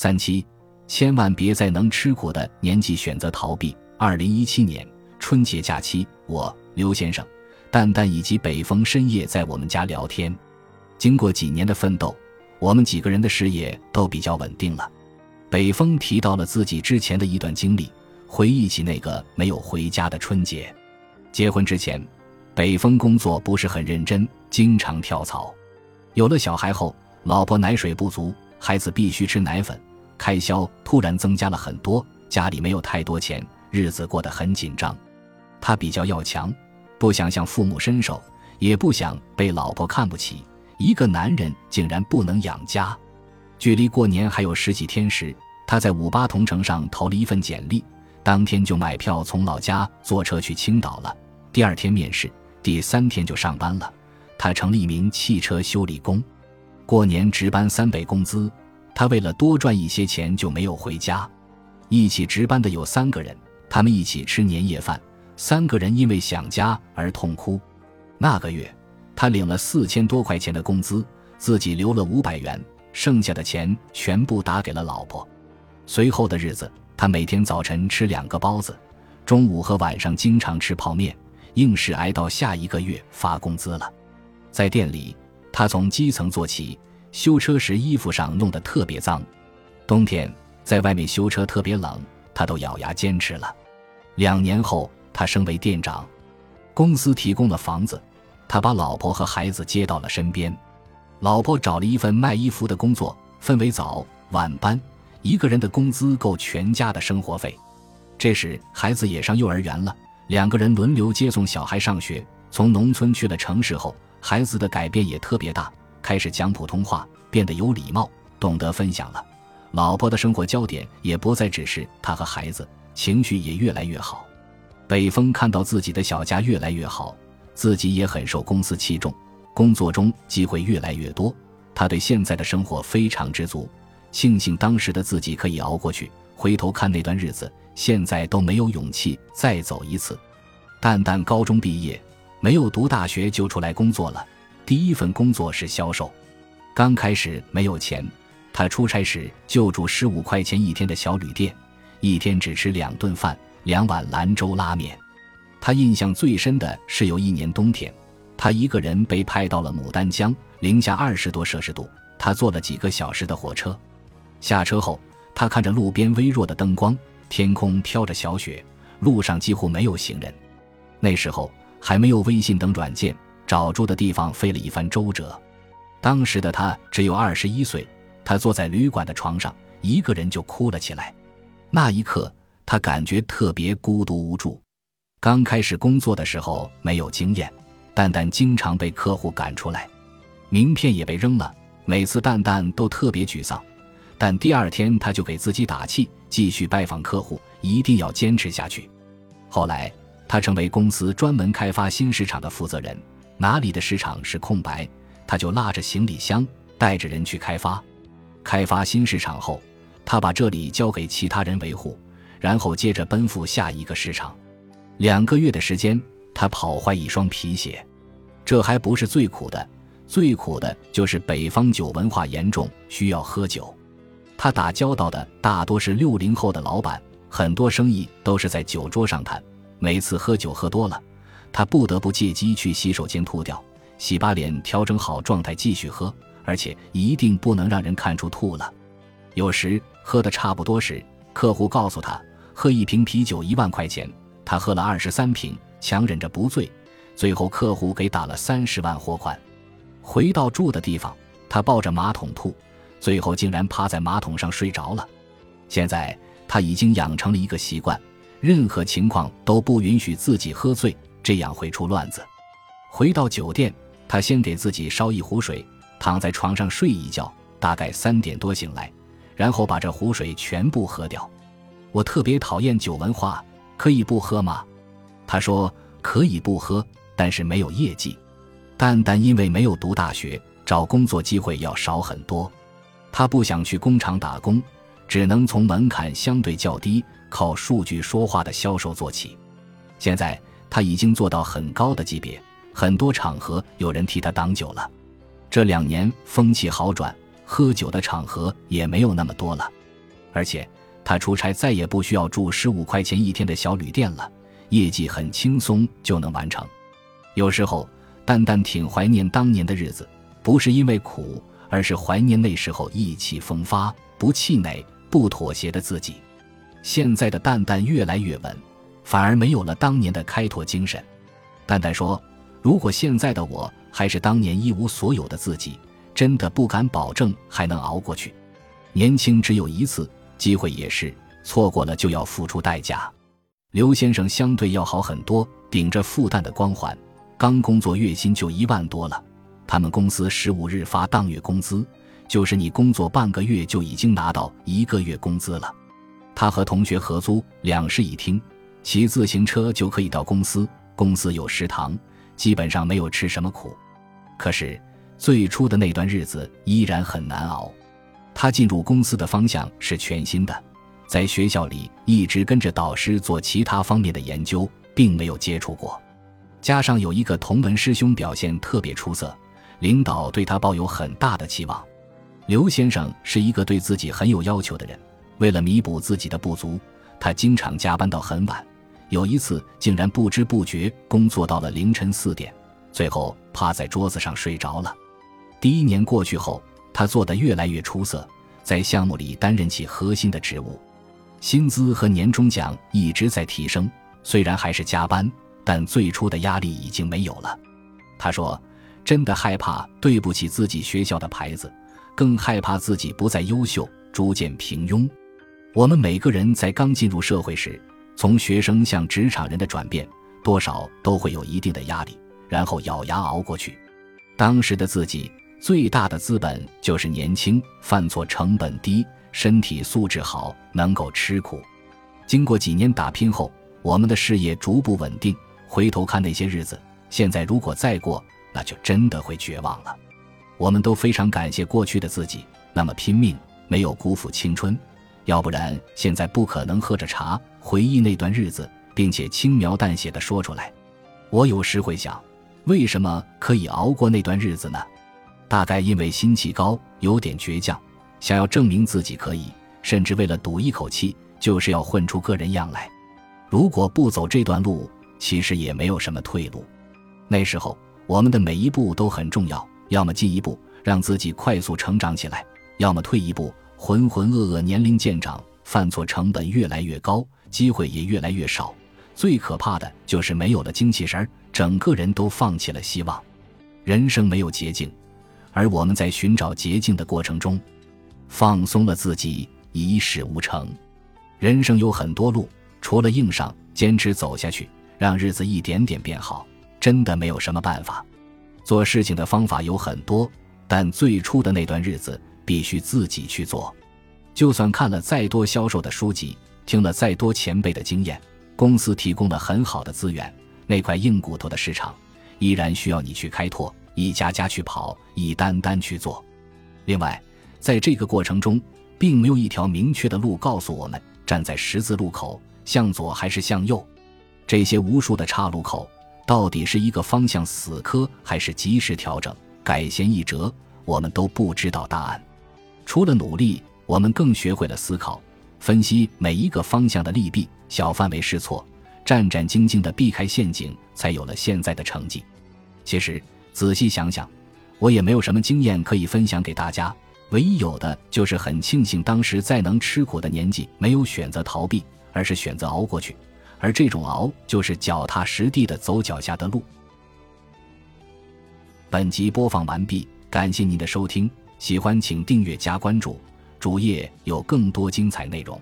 三七，千万别在能吃苦的年纪选择逃避。二零一七年春节假期，我刘先生、蛋蛋以及北风深夜在我们家聊天。经过几年的奋斗，我们几个人的事业都比较稳定了。北风提到了自己之前的一段经历，回忆起那个没有回家的春节。结婚之前，北风工作不是很认真，经常跳槽。有了小孩后，老婆奶水不足，孩子必须吃奶粉。开销突然增加了很多，家里没有太多钱，日子过得很紧张。他比较要强，不想向父母伸手，也不想被老婆看不起。一个男人竟然不能养家。距离过年还有十几天时，他在五八同城上投了一份简历，当天就买票从老家坐车去青岛了。第二天面试，第三天就上班了。他成了一名汽车修理工，过年值班三倍工资。他为了多赚一些钱，就没有回家。一起值班的有三个人，他们一起吃年夜饭，三个人因为想家而痛哭。那个月，他领了四千多块钱的工资，自己留了五百元，剩下的钱全部打给了老婆。随后的日子，他每天早晨吃两个包子，中午和晚上经常吃泡面，硬是挨到下一个月发工资了。在店里，他从基层做起。修车时衣服上弄得特别脏，冬天在外面修车特别冷，他都咬牙坚持了。两年后，他升为店长，公司提供了房子，他把老婆和孩子接到了身边。老婆找了一份卖衣服的工作，分为早晚班，一个人的工资够全家的生活费。这时孩子也上幼儿园了，两个人轮流接送小孩上学。从农村去了城市后，孩子的改变也特别大。开始讲普通话，变得有礼貌，懂得分享了。老婆的生活焦点也不再只是他和孩子，情绪也越来越好。北风看到自己的小家越来越好，自己也很受公司器重，工作中机会越来越多。他对现在的生活非常知足，庆幸当时的自己可以熬过去。回头看那段日子，现在都没有勇气再走一次。蛋蛋高中毕业，没有读大学就出来工作了。第一份工作是销售，刚开始没有钱，他出差时就住十五块钱一天的小旅店，一天只吃两顿饭，两碗兰州拉面。他印象最深的是有一年冬天，他一个人被派到了牡丹江，零下二十多摄氏度，他坐了几个小时的火车。下车后，他看着路边微弱的灯光，天空飘着小雪，路上几乎没有行人。那时候还没有微信等软件。找住的地方费了一番周折，当时的他只有二十一岁，他坐在旅馆的床上，一个人就哭了起来。那一刻，他感觉特别孤独无助。刚开始工作的时候没有经验，蛋蛋经常被客户赶出来，名片也被扔了。每次蛋蛋都特别沮丧，但第二天他就给自己打气，继续拜访客户，一定要坚持下去。后来，他成为公司专门开发新市场的负责人。哪里的市场是空白，他就拉着行李箱带着人去开发。开发新市场后，他把这里交给其他人维护，然后接着奔赴下一个市场。两个月的时间，他跑坏一双皮鞋。这还不是最苦的，最苦的就是北方酒文化严重，需要喝酒。他打交道的大多是六零后的老板，很多生意都是在酒桌上谈。每次喝酒喝多了。他不得不借机去洗手间吐掉，洗把脸，调整好状态继续喝，而且一定不能让人看出吐了。有时喝的差不多时，客户告诉他喝一瓶啤酒一万块钱，他喝了二十三瓶，强忍着不醉，最后客户给打了三十万货款。回到住的地方，他抱着马桶吐，最后竟然趴在马桶上睡着了。现在他已经养成了一个习惯，任何情况都不允许自己喝醉。这样会出乱子。回到酒店，他先给自己烧一壶水，躺在床上睡一觉，大概三点多醒来，然后把这壶水全部喝掉。我特别讨厌酒文化，可以不喝吗？他说可以不喝，但是没有业绩。蛋蛋因为没有读大学，找工作机会要少很多。他不想去工厂打工，只能从门槛相对较低、靠数据说话的销售做起。现在。他已经做到很高的级别，很多场合有人替他挡酒了。这两年风气好转，喝酒的场合也没有那么多了。而且他出差再也不需要住十五块钱一天的小旅店了，业绩很轻松就能完成。有时候，蛋蛋挺怀念当年的日子，不是因为苦，而是怀念那时候意气风发、不气馁、不妥协的自己。现在的蛋蛋越来越稳，反而没有了当年的开拓精神。蛋蛋说：“如果现在的我还是当年一无所有的自己，真的不敢保证还能熬过去。年轻只有一次，机会也是，错过了就要付出代价。”刘先生相对要好很多，顶着复旦的光环，刚工作月薪就一万多了。他们公司十五日发当月工资，就是你工作半个月就已经拿到一个月工资了。他和同学合租两室一厅，骑自行车就可以到公司。公司有食堂，基本上没有吃什么苦。可是最初的那段日子依然很难熬。他进入公司的方向是全新的，在学校里一直跟着导师做其他方面的研究，并没有接触过。加上有一个同门师兄表现特别出色，领导对他抱有很大的期望。刘先生是一个对自己很有要求的人。为了弥补自己的不足，他经常加班到很晚，有一次竟然不知不觉工作到了凌晨四点，最后趴在桌子上睡着了。第一年过去后，他做得越来越出色，在项目里担任起核心的职务，薪资和年终奖一直在提升。虽然还是加班，但最初的压力已经没有了。他说：“真的害怕对不起自己学校的牌子，更害怕自己不再优秀，逐渐平庸。”我们每个人在刚进入社会时，从学生向职场人的转变，多少都会有一定的压力，然后咬牙熬过去。当时的自己最大的资本就是年轻，犯错成本低，身体素质好，能够吃苦。经过几年打拼后，我们的事业逐步稳定。回头看那些日子，现在如果再过，那就真的会绝望了。我们都非常感谢过去的自己，那么拼命，没有辜负青春。要不然，现在不可能喝着茶回忆那段日子，并且轻描淡写的说出来。我有时会想，为什么可以熬过那段日子呢？大概因为心气高，有点倔强，想要证明自己可以，甚至为了赌一口气，就是要混出个人样来。如果不走这段路，其实也没有什么退路。那时候，我们的每一步都很重要，要么进一步让自己快速成长起来，要么退一步。浑浑噩噩，年龄渐长，犯错成本越来越高，机会也越来越少。最可怕的就是没有了精气神儿，整个人都放弃了希望。人生没有捷径，而我们在寻找捷径的过程中，放松了自己，一事无成。人生有很多路，除了硬上，坚持走下去，让日子一点点变好，真的没有什么办法。做事情的方法有很多，但最初的那段日子。必须自己去做，就算看了再多销售的书籍，听了再多前辈的经验，公司提供了很好的资源，那块硬骨头的市场依然需要你去开拓，一家家去跑，一单单去做。另外，在这个过程中，并没有一条明确的路告诉我们站在十字路口向左还是向右，这些无数的岔路口到底是一个方向死磕，还是及时调整改弦易辙，我们都不知道答案。除了努力，我们更学会了思考、分析每一个方向的利弊，小范围试错，战战兢兢地避开陷阱，才有了现在的成绩。其实仔细想想，我也没有什么经验可以分享给大家，唯一有的就是很庆幸当时在能吃苦的年纪，没有选择逃避，而是选择熬过去。而这种熬，就是脚踏实地的走脚下的路。本集播放完毕，感谢您的收听。喜欢请订阅加关注，主页有更多精彩内容。